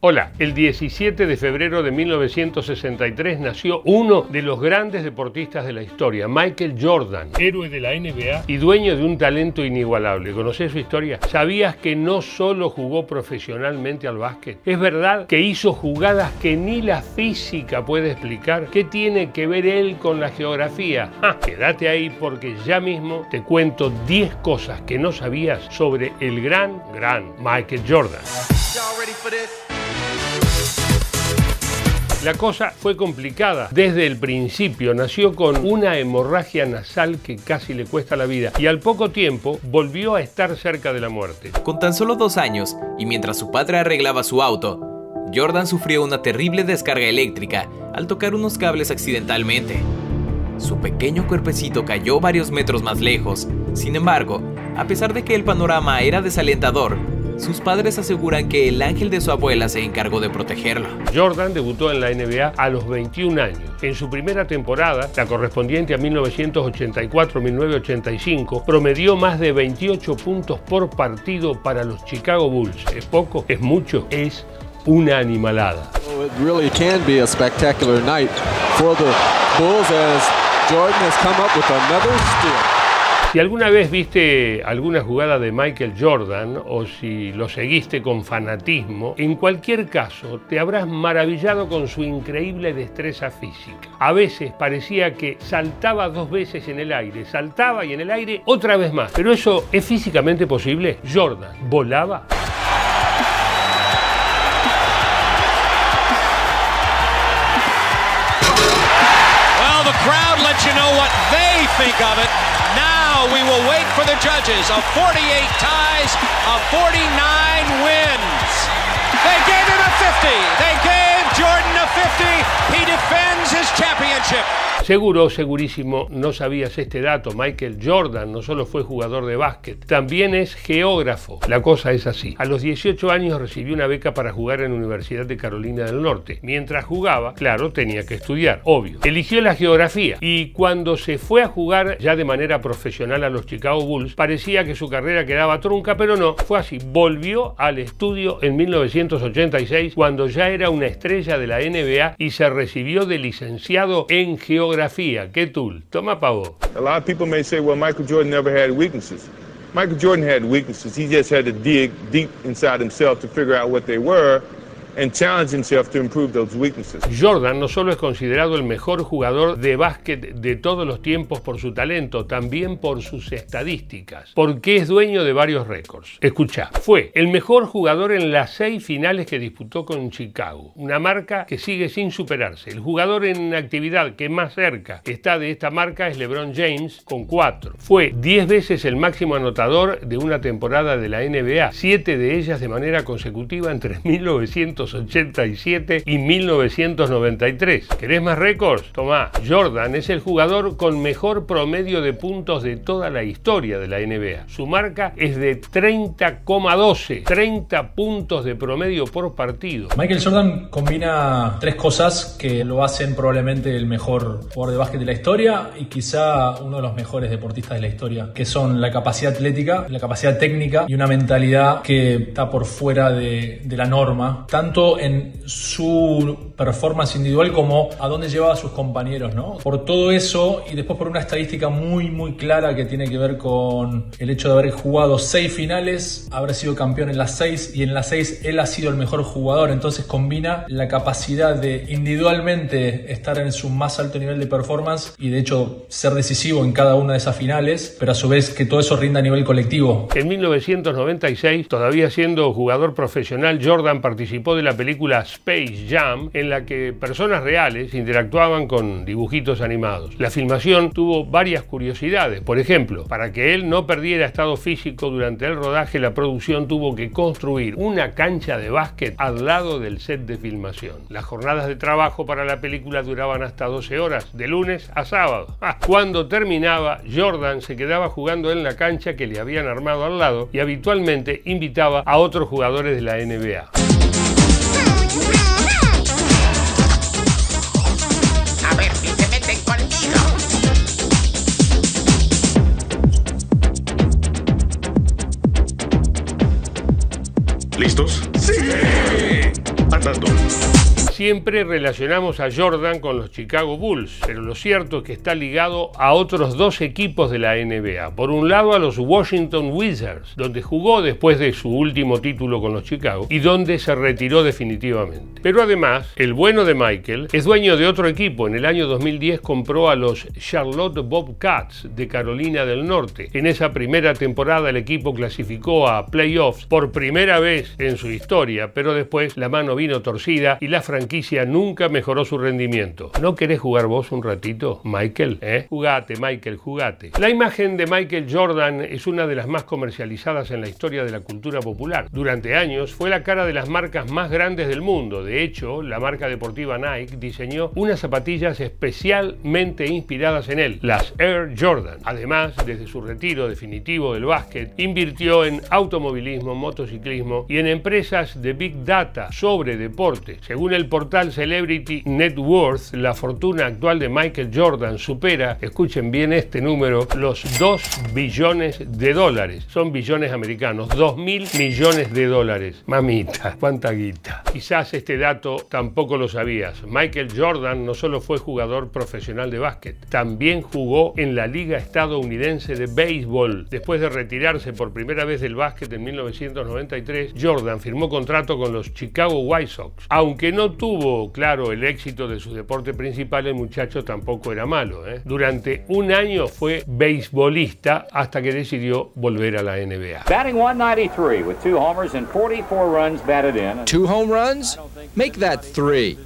Hola, el 17 de febrero de 1963 nació uno de los grandes deportistas de la historia, Michael Jordan, héroe de la NBA y dueño de un talento inigualable. ¿Conoces su historia? ¿Sabías que no solo jugó profesionalmente al básquet? Es verdad que hizo jugadas que ni la física puede explicar. ¿Qué tiene que ver él con la geografía? Ah, quédate ahí porque ya mismo te cuento 10 cosas que no sabías sobre el gran, gran Michael Jordan. La cosa fue complicada desde el principio. Nació con una hemorragia nasal que casi le cuesta la vida y al poco tiempo volvió a estar cerca de la muerte. Con tan solo dos años y mientras su padre arreglaba su auto, Jordan sufrió una terrible descarga eléctrica al tocar unos cables accidentalmente. Su pequeño cuerpecito cayó varios metros más lejos. Sin embargo, a pesar de que el panorama era desalentador, sus padres aseguran que el ángel de su abuela se encargó de protegerlo. Jordan debutó en la NBA a los 21 años. En su primera temporada, la correspondiente a 1984-1985, promedió más de 28 puntos por partido para los Chicago Bulls. ¿Es poco? ¿Es mucho? Es una animalada. it really can be a spectacular night for the Bulls as Jordan has come up with another steal. Si alguna vez viste alguna jugada de Michael Jordan o si lo seguiste con fanatismo, en cualquier caso te habrás maravillado con su increíble destreza física. A veces parecía que saltaba dos veces en el aire, saltaba y en el aire otra vez más. Pero eso es físicamente posible. Jordan volaba. Lets you know what they think of it. Now we will wait for the judges of 48 ties, of 49 wins. They gave him a 50. They gave Jordan a 50. He defends his championship. Seguro, segurísimo, no sabías este dato. Michael Jordan no solo fue jugador de básquet, también es geógrafo. La cosa es así. A los 18 años recibió una beca para jugar en la Universidad de Carolina del Norte. Mientras jugaba, claro, tenía que estudiar, obvio. Eligió la geografía y cuando se fue a jugar ya de manera profesional a los Chicago Bulls, parecía que su carrera quedaba trunca, pero no, fue así. Volvió al estudio en 1986 cuando ya era una estrella de la NBA y se recibió de licenciado en geografía. ¿Qué tool? Toma pavo. A lot of people may say, well, Michael Jordan never had weaknesses. Michael Jordan had weaknesses. He just had to dig deep inside himself to figure out what they were Jordan no solo es considerado el mejor jugador de básquet de todos los tiempos por su talento, también por sus estadísticas, porque es dueño de varios récords. Escucha, fue el mejor jugador en las seis finales que disputó con Chicago, una marca que sigue sin superarse. El jugador en actividad que más cerca está de esta marca es LeBron James con cuatro. Fue 10 veces el máximo anotador de una temporada de la NBA, siete de ellas de manera consecutiva entre 1900 1987 y 1993. ¿Querés más récords? Tomá, Jordan es el jugador con mejor promedio de puntos de toda la historia de la NBA. Su marca es de 30,12, 30 puntos de promedio por partido. Michael Jordan combina tres cosas que lo hacen probablemente el mejor jugador de básquet de la historia y quizá uno de los mejores deportistas de la historia, que son la capacidad atlética, la capacidad técnica y una mentalidad que está por fuera de, de la norma, tanto en su performance individual como a dónde llevaba a sus compañeros, ¿no? Por todo eso y después por una estadística muy muy clara que tiene que ver con el hecho de haber jugado seis finales, haber sido campeón en las seis y en las seis él ha sido el mejor jugador, entonces combina la capacidad de individualmente estar en su más alto nivel de performance y de hecho ser decisivo en cada una de esas finales, pero a su vez que todo eso rinda a nivel colectivo. En 1996, todavía siendo jugador profesional, Jordan participó de la película Space Jam, en la que personas reales interactuaban con dibujitos animados. La filmación tuvo varias curiosidades. Por ejemplo, para que él no perdiera estado físico durante el rodaje, la producción tuvo que construir una cancha de básquet al lado del set de filmación. Las jornadas de trabajo para la película duraban hasta 12 horas, de lunes a sábado. Ah, cuando terminaba, Jordan se quedaba jugando en la cancha que le habían armado al lado y habitualmente invitaba a otros jugadores de la NBA. ¿Listos? Para pasando. Siempre relacionamos a Jordan con los Chicago Bulls, pero lo cierto es que está ligado a otros dos equipos de la NBA. Por un lado a los Washington Wizards, donde jugó después de su último título con los Chicago y donde se retiró definitivamente. Pero además, el bueno de Michael es dueño de otro equipo. En el año 2010 compró a los Charlotte Bobcats de Carolina del Norte. En esa primera temporada el equipo clasificó a playoffs por primera vez en su historia, pero después la mano vino torcida y la franquicia nunca mejoró su rendimiento. ¿No querés jugar vos un ratito, Michael? ¿Eh? Jugate, Michael, jugate. La imagen de Michael Jordan es una de las más comercializadas en la historia de la cultura popular. Durante años fue la cara de las marcas más grandes del mundo. De hecho, la marca deportiva Nike diseñó unas zapatillas especialmente inspiradas en él, las Air Jordan. Además, desde su retiro definitivo del básquet, invirtió en automovilismo, motociclismo y en empresas de Big Data sobre deporte. Según el Celebrity Net Worth, la fortuna actual de Michael Jordan supera, escuchen bien este número, los 2 billones de dólares. Son billones americanos, 2 mil millones de dólares. Mamita, cuánta guita. Quizás este dato tampoco lo sabías. Michael Jordan no solo fue jugador profesional de básquet, también jugó en la Liga Estadounidense de Béisbol. Después de retirarse por primera vez del básquet en 1993, Jordan firmó contrato con los Chicago White Sox. Aunque no tuvo tuvo claro el éxito de su deporte principal, el muchacho tampoco era malo. ¿eh? Durante un año fue beisbolista hasta que decidió volver a la NBA. Batting 193 with two homers and 44 runs batted in. Two home runs? Make that three.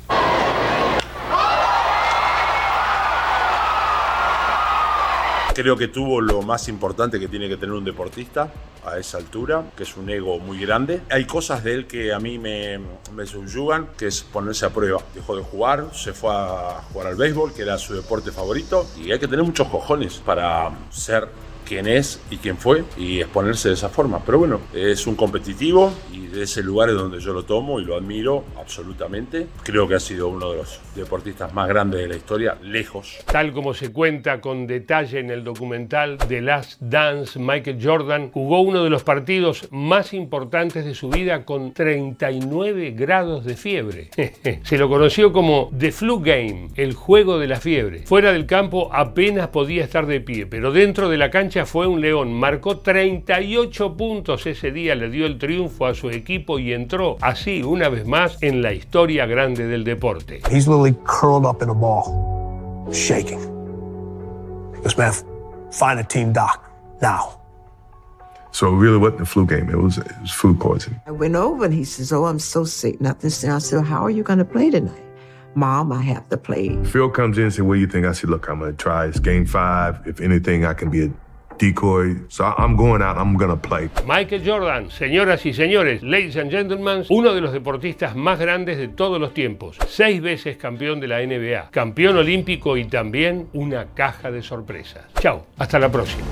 Creo que tuvo lo más importante que tiene que tener un deportista a esa altura, que es un ego muy grande. Hay cosas de él que a mí me, me subyugan, que es ponerse a prueba. Dejó de jugar, se fue a jugar al béisbol, que era su deporte favorito, y hay que tener muchos cojones para ser quién es y quién fue y exponerse de esa forma. Pero bueno, es un competitivo y de ese lugar es donde yo lo tomo y lo admiro absolutamente. Creo que ha sido uno de los deportistas más grandes de la historia, lejos. Tal como se cuenta con detalle en el documental The Last Dance, Michael Jordan jugó uno de los partidos más importantes de su vida con 39 grados de fiebre. se lo conoció como The Flu Game, el juego de la fiebre. Fuera del campo apenas podía estar de pie, pero dentro de la cancha fue un león. Marcó 38 puntos ese día, le dio el triunfo a su equipo y entró así una vez más en la historia grande del deporte. He's literally curled up in a ball, shaking. Because man, find a team doc now. So it really wasn't a flu game. It was, it was food poisoning. I went over and he says, "Oh, I'm so sick, nothing." I said, "How are you going to play tonight?" Mom, I have to play. Phil comes in and said, What do you think? I said, Look, I'm going to try. It's game five. If anything, I can be a decoy. So I'm going out, I'm play. Michael Jordan, señoras y señores, ladies and gentlemen, uno de los deportistas más grandes de todos los tiempos. Seis veces campeón de la NBA, campeón olímpico y también una caja de sorpresas. Chao, hasta la próxima.